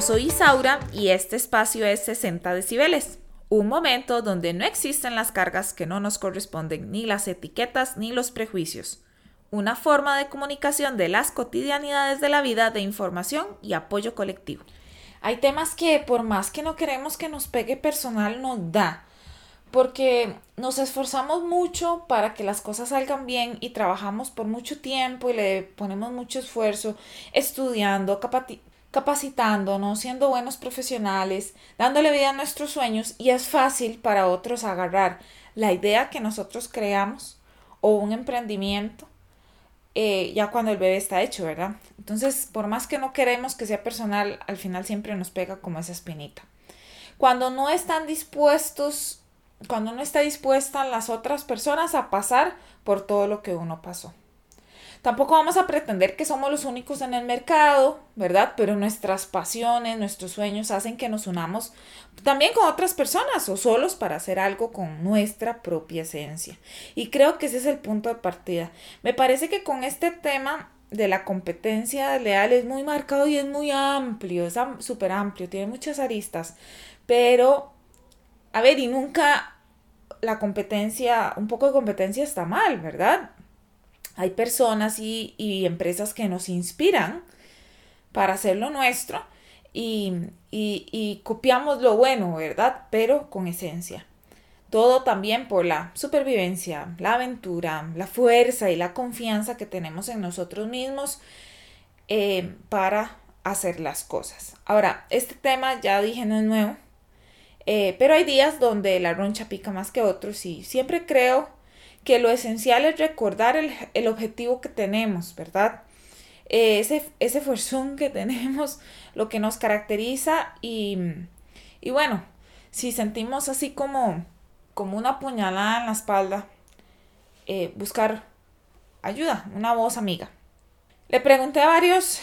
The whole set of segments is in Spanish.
Yo soy Isaura y este espacio es 60 decibeles, un momento donde no existen las cargas que no nos corresponden, ni las etiquetas ni los prejuicios. Una forma de comunicación de las cotidianidades de la vida de información y apoyo colectivo. Hay temas que por más que no queremos que nos pegue personal nos da, porque nos esforzamos mucho para que las cosas salgan bien y trabajamos por mucho tiempo y le ponemos mucho esfuerzo estudiando, capacitándonos, siendo buenos profesionales, dándole vida a nuestros sueños y es fácil para otros agarrar la idea que nosotros creamos o un emprendimiento eh, ya cuando el bebé está hecho, ¿verdad? Entonces, por más que no queremos que sea personal, al final siempre nos pega como esa espinita. Cuando no están dispuestos, cuando no está dispuesta las otras personas a pasar por todo lo que uno pasó. Tampoco vamos a pretender que somos los únicos en el mercado, ¿verdad? Pero nuestras pasiones, nuestros sueños hacen que nos unamos también con otras personas o solos para hacer algo con nuestra propia esencia. Y creo que ese es el punto de partida. Me parece que con este tema de la competencia leal es muy marcado y es muy amplio, es súper amplio, tiene muchas aristas, pero, a ver, y nunca la competencia, un poco de competencia está mal, ¿verdad? Hay personas y, empresas que nos inspiran para hacer lo nuestro y, y, copiamos lo bueno, ¿verdad? Pero con esencia. Todo también por la supervivencia, la aventura, la fuerza y la confianza que tenemos en nosotros mismos eh, para hacer las cosas. Ahora, este tema ya dije no es nuevo, eh, pero hay días donde la roncha pica más que otros y siempre creo que lo esencial es recordar el, objetivo que tenemos, ¿verdad? Eh, ese, ese forzón que tenemos, lo que nos caracteriza y, y bueno, si sentimos así como, como una puñalada en la espalda, eh, buscar ayuda, una voz amiga. Le pregunté a varios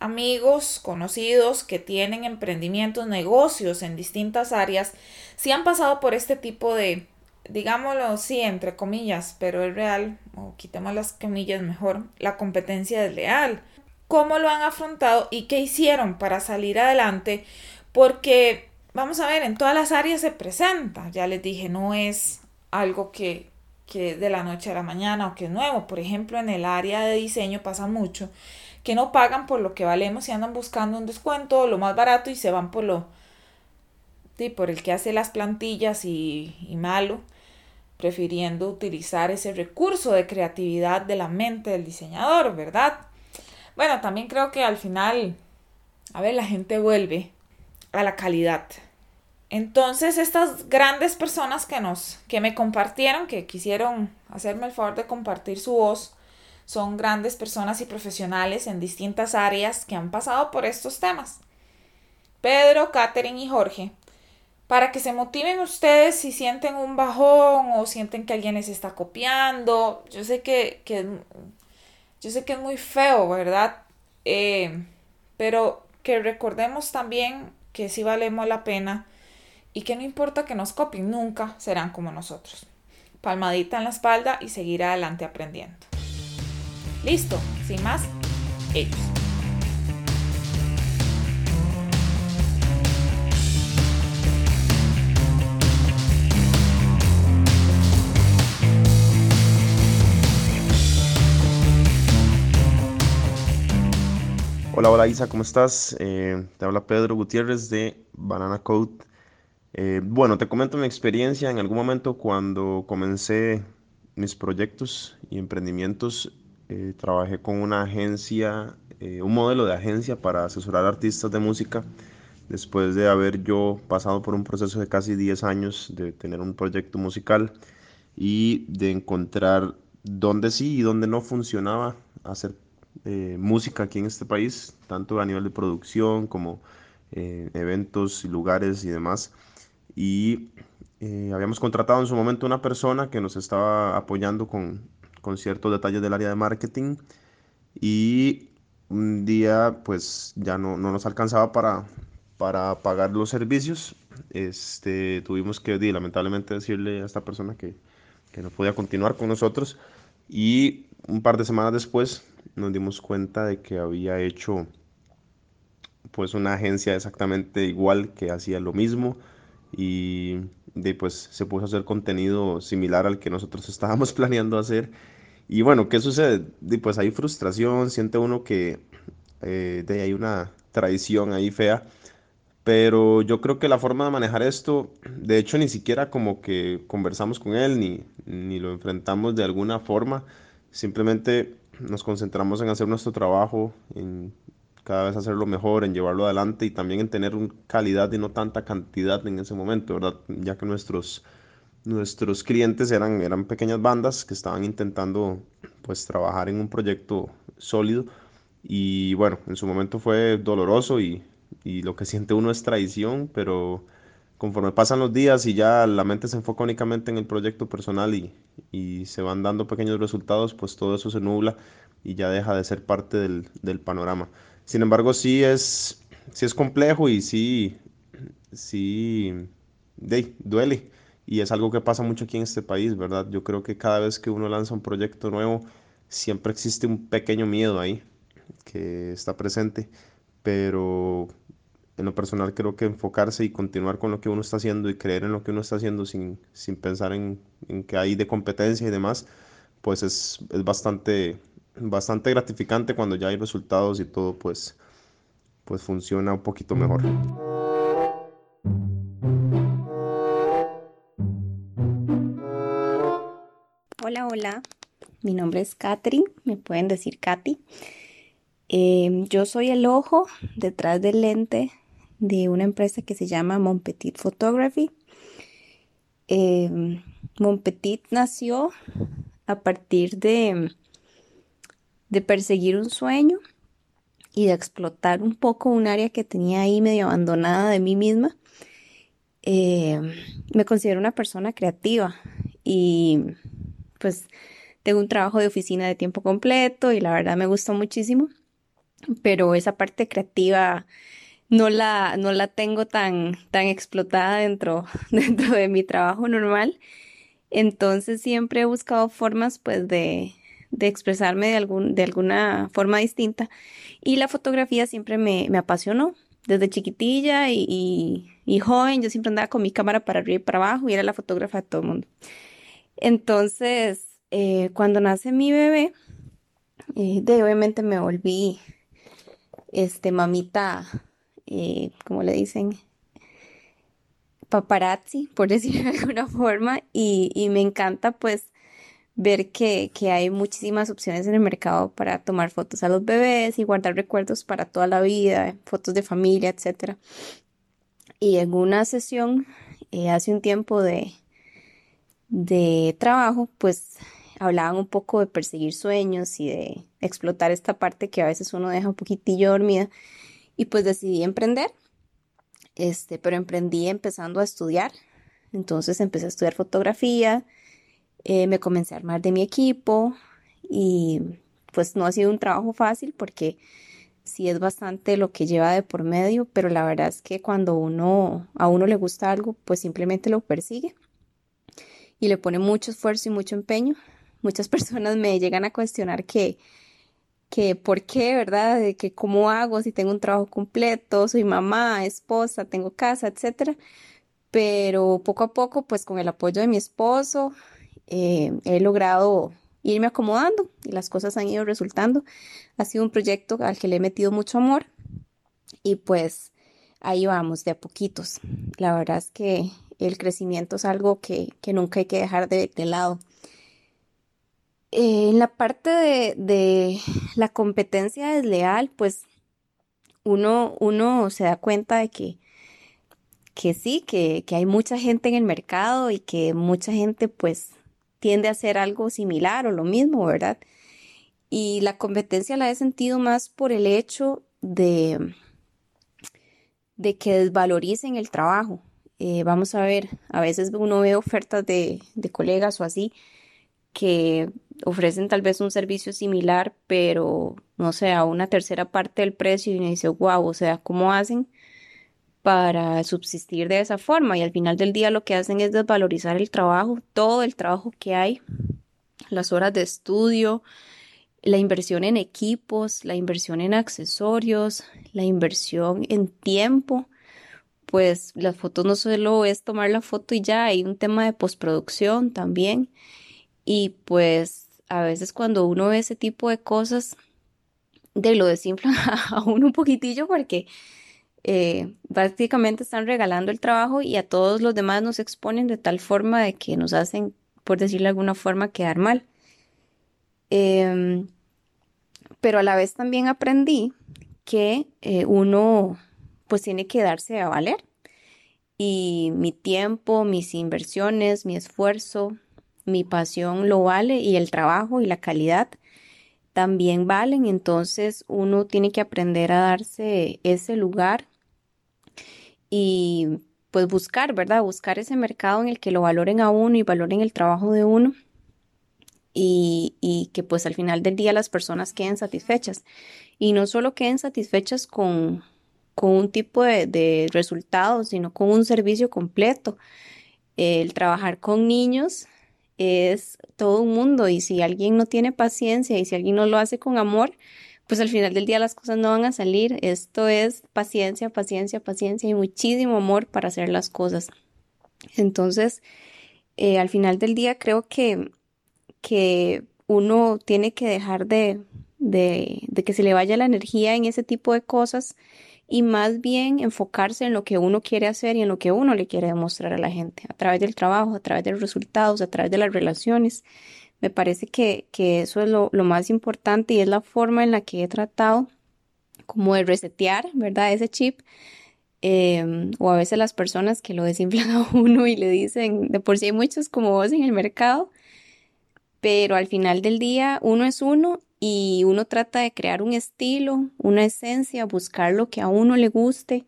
amigos, conocidos que tienen emprendimientos, negocios en distintas áreas, si han pasado por este tipo de, digámoslo sí, entre comillas, pero es real, o quitemos las comillas mejor, la competencia desleal. ¿Cómo lo han afrontado y qué hicieron para salir adelante? Porque, vamos a ver, en todas las áreas se presenta. Ya les dije, no es algo que, que de la noche a la mañana o que es nuevo. Por ejemplo, en el área de diseño pasa mucho que no pagan por lo que valemos y andan buscando un descuento, lo más barato y se van por lo, sí, por el que hace las plantillas y, y malo prefiriendo utilizar ese recurso de creatividad de la mente del diseñador, ¿verdad? Bueno, también creo que al final, a ver, la gente vuelve a la calidad. Entonces, estas grandes personas que nos, que me compartieron, que quisieron hacerme el favor de compartir su voz, son grandes personas y profesionales en distintas áreas que han pasado por estos temas. Pedro, Catherine y Jorge para que se motiven ustedes si sienten un bajón o sienten que alguien les está copiando. Yo sé que, yo sé que es muy feo, ¿verdad? Eh, pero que recordemos también que sí valemos la pena y que no importa que nos copien, nunca serán como nosotros. Palmadita en la espalda y seguir adelante aprendiendo. Listo, sin más, ellos. Hola, hola Isa, ¿cómo estás? Eh, te habla Pedro Gutiérrez de Banana Code. Eh, bueno, te comento mi experiencia. En algún momento cuando comencé mis proyectos y emprendimientos, eh, trabajé con una agencia, un modelo de agencia para asesorar artistas de música. Después de haber yo pasado por un proceso de casi 10 años de tener un proyecto musical y de encontrar dónde sí y dónde no funcionaba hacer eh, música aquí en este país, tanto a nivel de producción como eh, eventos y lugares y demás. Y eh, habíamos contratado en su momento una persona que nos estaba apoyando con, con ciertos detalles del área de marketing y un día pues ya no, no nos alcanzaba para, para pagar los servicios. Este, tuvimos que lamentablemente decirle a esta persona que, que no podía continuar con nosotros y un par de semanas después nos dimos cuenta de que había hecho pues una agencia exactamente igual que hacía lo mismo y de, pues se puso a hacer contenido similar al que nosotros estábamos planeando hacer. Y bueno, ¿qué sucede? De, pues hay frustración, siente uno que eh, de, hay una traición ahí fea, pero yo creo que la forma de manejar esto, de hecho ni siquiera como que conversamos con él ni, ni lo enfrentamos de alguna forma, simplemente nos concentramos en hacer nuestro trabajo, en cada vez hacerlo mejor, en llevarlo adelante y también en tener calidad y no tanta cantidad en ese momento, ¿verdad? Ya que nuestros, nuestros clientes eran, eran pequeñas bandas que estaban intentando pues trabajar en un proyecto sólido y bueno, en su momento fue doloroso y, y lo que siente uno es traición, pero conforme pasan los días y ya la mente se enfoca únicamente en el proyecto personal y, y se van dando pequeños resultados, pues todo eso se nubla y ya deja de ser parte del, del panorama. Sin embargo, sí es, sí es complejo y sí, sí duele. Y es algo que pasa mucho aquí en este país, ¿verdad? Yo creo que cada vez que uno lanza un proyecto nuevo, siempre existe un pequeño miedo ahí que está presente. Pero en lo personal creo que enfocarse y continuar con lo que uno está haciendo y creer en lo que uno está haciendo sin, sin pensar en, en que hay de competencia y demás, pues es, es bastante bastante gratificante cuando ya hay resultados y todo pues, pues funciona un poquito mejor. Hola, hola. Mi nombre es Katrin, me pueden decir Katy. Em, yo soy el ojo detrás del lente de una empresa que se llama Monpetit Photography. Eh, Monpetit nació a partir de de perseguir un sueño y de explotar un poco un área que tenía ahí medio abandonada de mí misma. Eh, me considero una persona creativa y pues tengo un trabajo de oficina de tiempo completo y la verdad me gusta muchísimo, pero esa parte creativa no la, no la tengo tan, tan explotada dentro, dentro de mi trabajo normal. Entonces siempre he buscado formas pues de, de expresarme de, algún, de alguna forma distinta. Y la fotografía siempre me, apasionó. Desde chiquitilla y, joven, yo siempre andaba con mi cámara para arriba y para abajo y era la fotógrafa de todo el mundo. Entonces, eh, cuando nace mi bebé, eh, de, obviamente me volví este mamita, como le dicen, paparazzi, por decirlo de alguna forma, y, y me encanta pues ver que, hay muchísimas opciones en el mercado para tomar fotos a los bebés y guardar recuerdos para toda la vida, fotos de familia, etc. Y en una sesión eh, hace un tiempo de, de trabajo, pues hablaban un poco de perseguir sueños y de explotar esta parte que a veces uno deja un poquitillo dormida. Y pues decidí emprender, este, pero emprendí empezando a estudiar. Entonces empecé a estudiar fotografía, eh, me comencé a armar de mi equipo y pues no ha sido un trabajo fácil porque sí es bastante lo que lleva de por medio, pero la verdad es que cuando uno a uno le gusta algo, pues simplemente lo persigue y le pone mucho esfuerzo y mucho empeño. Muchas personas me llegan a cuestionar que que por qué, ¿verdad? De que cómo hago si tengo un trabajo completo, soy mamá, esposa, tengo casa, etcétera. Pero poco a poco, pues con el apoyo de mi esposo, eh, he logrado irme acomodando y las cosas han ido resultando. Ha sido un proyecto al que le he metido mucho amor y pues ahí vamos de a poquitos. La verdad es que el crecimiento es algo que, nunca hay que dejar de, lado. Eh, en la parte de, la competencia desleal, pues uno, se da cuenta de que, sí, que, hay mucha gente en el mercado y que mucha gente pues tiende a hacer algo similar o lo mismo, ¿verdad? Y la competencia la he sentido más por el hecho de, de que desvaloricen el trabajo. Eh, vamos a ver, a veces uno ve ofertas de, de colegas o así que ofrecen tal vez un servicio similar, pero no sé, a una tercera parte del precio y me dice, wow, o sea, ¿cómo hacen? para subsistir de esa forma y al final del día lo que hacen es desvalorizar el trabajo, todo el trabajo que hay, las horas de estudio, la inversión en equipos, la inversión en accesorios, la inversión en tiempo, pues las fotos no solo es tomar la foto y ya, hay un tema de postproducción también. Y pues a veces cuando uno ve ese tipo de cosas, de lo desinflan a uno un poquitillo porque eh, prácticamente están regalando el trabajo y a todos los demás nos exponen de tal forma de que nos hacen, por decirlo de alguna forma, quedar mal. Em, pero a la vez también aprendí que eh, uno pues tiene que darse a valer y mi tiempo, mis inversiones, mi esfuerzo, mi pasión lo vale y el trabajo y la calidad también valen, entonces uno tiene que aprender a darse ese lugar y pues buscar, ¿verdad? Buscar ese mercado en el que lo valoren a uno y valoren el trabajo de uno y, que pues al final del día las personas queden satisfechas. Y no solo queden satisfechas con, con un tipo de, de resultados, sino con un servicio completo. El trabajar con niños es todo un mundo y si alguien no tiene paciencia y si alguien no lo hace con amor, pues al final del día las cosas no van a salir. Esto es paciencia, paciencia, paciencia y muchísimo amor para hacer las cosas. Entonces, eh, al final del día creo que que uno tiene que dejar de, de, de que se le vaya la energía en ese tipo de cosas y más bien enfocarse en lo que uno quiere hacer y en lo que uno le quiere demostrar a la gente, a través del trabajo, a través de los resultados, a través de las relaciones. Me parece que, que eso es lo, lo, más importante y es la forma en la que he tratado como de resetear, ¿verdad? Ese chip. Em, o a veces las personas que lo desinflan a uno y le dicen, de por sí hay muchos como vos en el mercado, pero al final del día uno es uno y uno trata de crear un estilo, una esencia, buscar lo que a uno le guste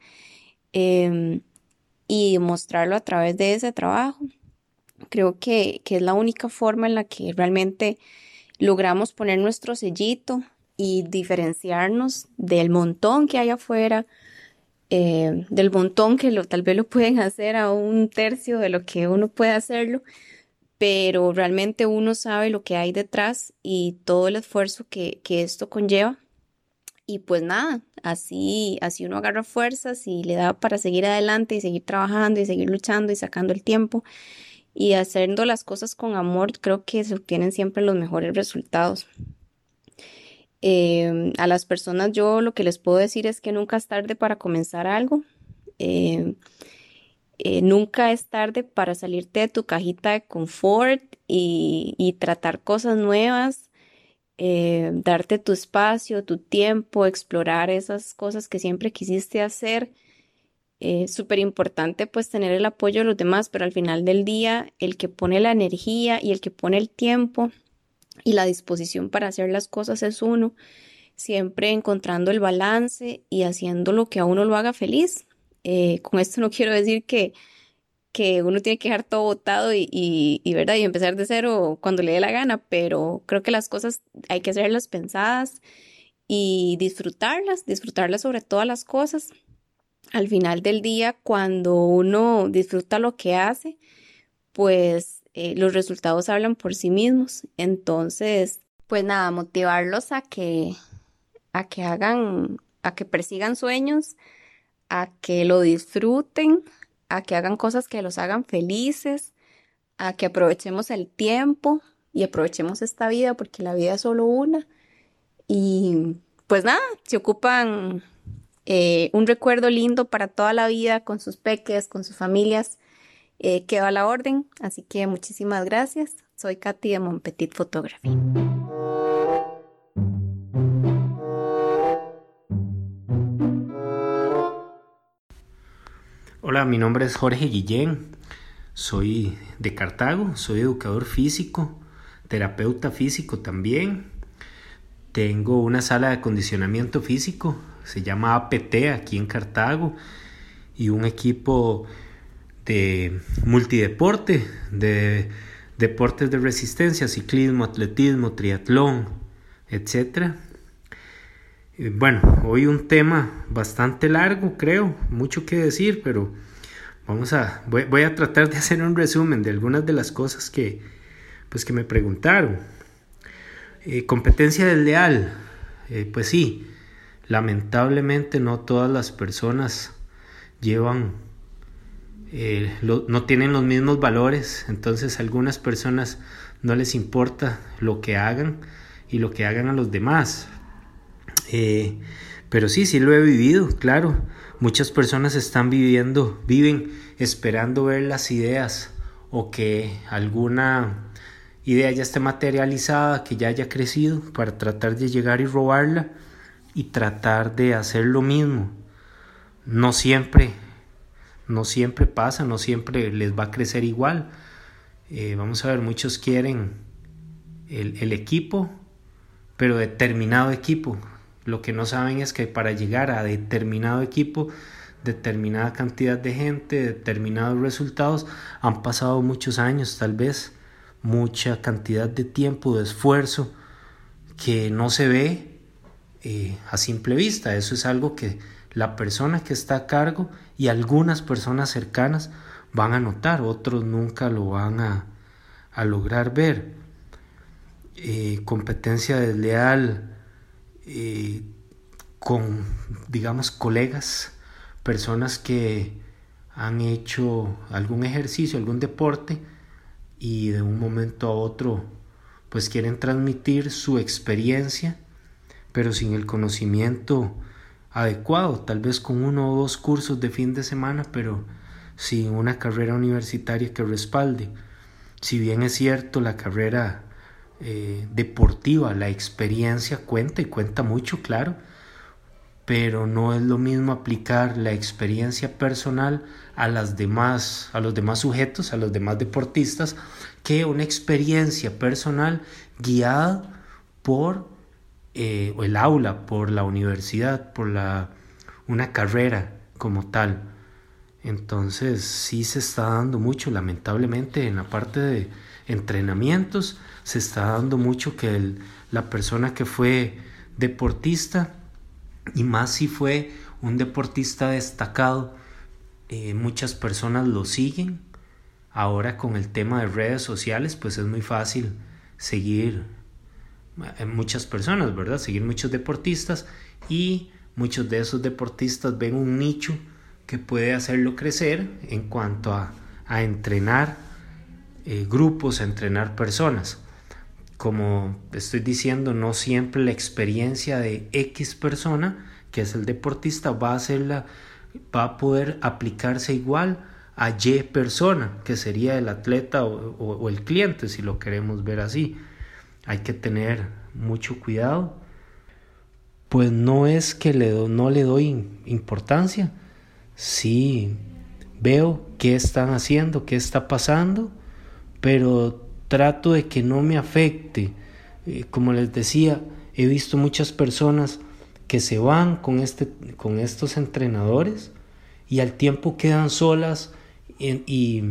em, y mostrarlo a través de ese trabajo. Creo que, es la única forma en la que realmente logramos poner nuestro sellito y diferenciarnos del montón que hay afuera, eh, del montón que lo, tal vez lo pueden hacer a un tercio de lo que uno puede hacerlo, pero realmente uno sabe lo que hay detrás y todo el esfuerzo que, esto conlleva. Y pues nada, así, así uno agarra fuerzas y le da para seguir adelante y seguir trabajando y seguir luchando y sacando el tiempo y haciendo las cosas con amor, creo que se obtienen siempre los mejores resultados. Em, a las personas yo lo que les puedo decir es que nunca es tarde para comenzar algo. Em, eh, nunca es tarde para salirte de tu cajita de confort y, tratar cosas nuevas, eh, darte tu espacio, tu tiempo, explorar esas cosas que siempre quisiste hacer. Es súper importante pues tener el apoyo de los demás, pero al final del día el que pone la energía y el que pone el tiempo y la disposición para hacer las cosas es uno, siempre encontrando el balance y haciendo lo que a uno lo haga feliz. Eh, con esto no quiero decir que, que uno tiene que dejar todo botado y, ¿verdad? y empezar de cero cuando le dé la gana, pero creo que las cosas hay que hacerlas pensadas y disfrutarlas, disfrutarlas sobre todas las cosas. Al final del día, cuando uno disfruta lo que hace, pues eh, los resultados hablan por sí mismos. Entonces, pues nada, motivarlos a que, a que hagan, a que persigan sueños, a que lo disfruten, a que hagan cosas que los hagan felices, a que aprovechemos el tiempo y aprovechemos esta vida porque la vida es solo una. Y pues nada, se ocupan eh, un recuerdo lindo para toda la vida con sus peques, con sus familias, eh, a la orden. Así que muchísimas gracias. Soy Katy de Monpetit Photography. Mi nombre es Jorge Guillén, soy de Cartago, soy educador físico, terapeuta físico también. Tengo una sala de acondicionamiento físico, se llama APT aquí en Cartago, y un equipo de multideporte, de deportes de resistencia, ciclismo, atletismo, triatlón, etc. Eh, bueno, hoy un tema bastante largo, creo, mucho que decir, pero vamos a, voy, a tratar de hacer un resumen de algunas de las cosas que, pues que me preguntaron. Eh, competencia desleal, eh, pues sí, lamentablemente no todas las personas llevan, eh, no tienen los mismos valores, entonces a algunas personas no les importa lo que hagan y lo que hagan a los demás. Pero sí, sí lo he vivido, claro. Muchas personas están viviendo, viven esperando ver las ideas o que alguna idea ya esté materializada, que ya haya crecido, para tratar de llegar y robarla y tratar de hacer lo mismo. No siempre, no siempre pasa, no siempre les va a crecer igual. Eh, vamos a ver, muchos quieren el, el equipo, pero determinado equipo. Lo que no saben es que para llegar a determinado equipo, determinada cantidad de gente, determinados resultados, han pasado muchos años tal vez mucha cantidad de tiempo, de esfuerzo que no se ve eh, a simple vista. Eso es algo que la persona que está a cargo y algunas personas cercanas van a notar, otros nunca lo van a, lograr ver. Eh, competencia desleal eh, con, digamos, colegas, personas que han hecho algún ejercicio, algún deporte, y de un momento a otro pues quieren transmitir su experiencia pero sin el conocimiento adecuado, tal vez con uno o dos cursos de fin de semana, pero sin una carrera universitaria que respalde. Si bien es cierto, la carrera eh, deportiva, la experiencia cuenta y cuenta mucho, claro, pero no es lo mismo aplicar la experiencia personal a las demás a los demás sujetos, a los demás deportistas que una experiencia personal guiada por eh, el aula, por la universidad, por la una carrera como tal. Entonces sí se está dando mucho, lamentablemente, en la parte de entrenamientos, se está dando mucho que la persona que fue deportista y más si fue un deportista destacado, eh, muchas personas lo siguen. Ahora con el tema de redes sociales, pues es muy fácil seguir eh, muchas personas, ¿verdad? Seguir muchos deportistas y muchos de esos deportistas ven un nicho que puede hacerlo crecer en cuanto a, entrenar eh, grupos, a entrenar personas como estoy diciendo, no siempre la experiencia de X persona, que es el deportista, va a, ser va a poder aplicarse igual a Y persona, que sería el atleta o, el cliente, si lo queremos ver así. Hay que tener mucho cuidado. Pues no es que le no le doy importancia. Sí veo qué están haciendo, qué está pasando, pero trato de que no me afecte. Eh, como les decía, he visto muchas personas que se van con, este, con estos entrenadores y al tiempo quedan solas y,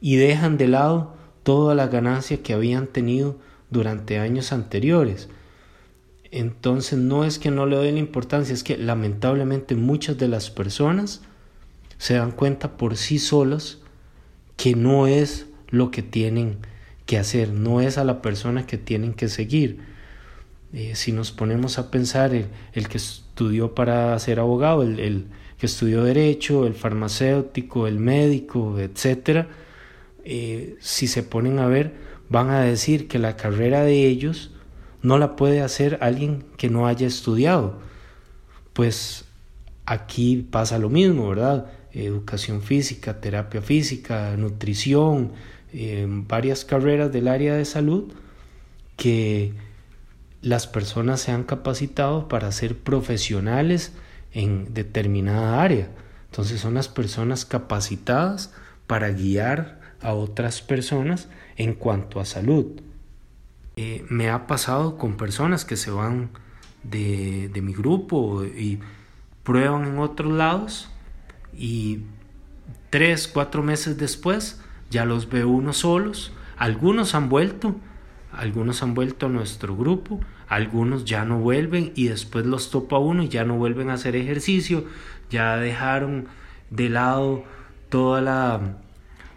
y dejan de lado toda la ganancia que habían tenido durante años anteriores. Entonces no es que no le doy la importancia, es que lamentablemente muchas de las personas se dan cuenta por sí solas que no es lo que tienen que hacer, no es a la persona que tienen que seguir. Eh, si nos ponemos a pensar, el, que estudió para ser abogado, el, que estudió derecho, el farmacéutico, el médico, etcétera, eh, si se ponen a ver, van a decir que la carrera de ellos no la puede hacer alguien que no haya estudiado. Pues aquí pasa lo mismo, ¿verdad? Educación física, terapia física, nutrición, varias carreras del área de salud que las personas se han capacitado para ser profesionales en determinada área. Entonces son las personas capacitadas para guiar a otras personas en cuanto a salud. Eh, me ha pasado con personas que se van de, mi grupo y prueban en otros lados y tres, cuatro meses después ya los ve uno solos, algunos han vuelto, algunos han vuelto a nuestro grupo, algunos ya no vuelven y después los topa uno y ya no vuelven a hacer ejercicio, ya dejaron de lado toda la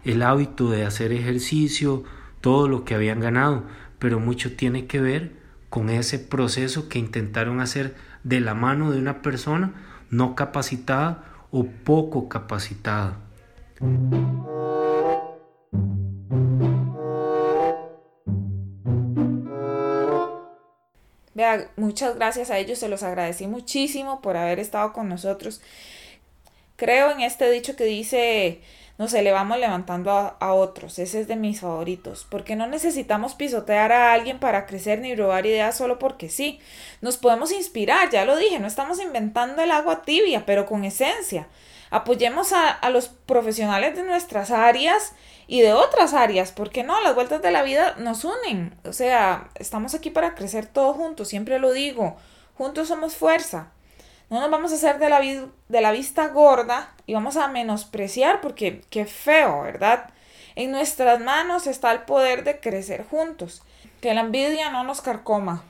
el hábito de hacer ejercicio, todo lo que habían ganado, pero mucho tiene que ver con ese proceso que intentaron hacer de la mano de una persona no capacitada o poco capacitada. Vea, muchas gracias a ellos, se los agradecí muchísimo por haber estado con nosotros. Creo en este dicho que dice, nos elevamos levantando a, otros. Ese es de mis favoritos. Porque no necesitamos pisotear a alguien para crecer ni robar ideas solo porque sí. Nos podemos inspirar, ya lo dije, no estamos inventando el agua tibia, pero con esencia. Apoyemos a, a los profesionales de nuestras áreas y de otras áreas, porque no, las vueltas de la vida nos unen. O sea, estamos aquí para crecer todos juntos, siempre lo digo, juntos somos fuerza. No nos vamos a hacer de la, de la vista gorda y vamos a menospreciar porque qué feo, ¿verdad? En nuestras manos está el poder de crecer juntos. Que la envidia no nos carcoma.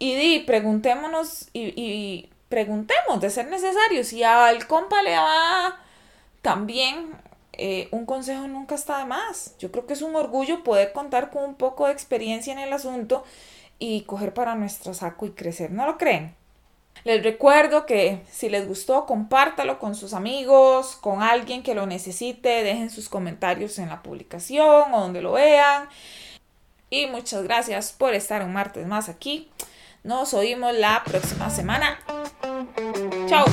Y di, preguntémonos y, preguntemos de ser necesario. Si al compa le va también, eh, un consejo nunca está de más. Yo creo que es un orgullo poder contar con un poco de experiencia en el asunto y coger para nuestro saco y crecer. ¿No lo creen? Les recuerdo que si les gustó, compártalo con sus amigos, con alguien que lo necesite, dejen sus comentarios en la publicación o donde lo vean. Y muchas gracias por estar un martes más aquí. Nos oímos la próxima semana. Chao.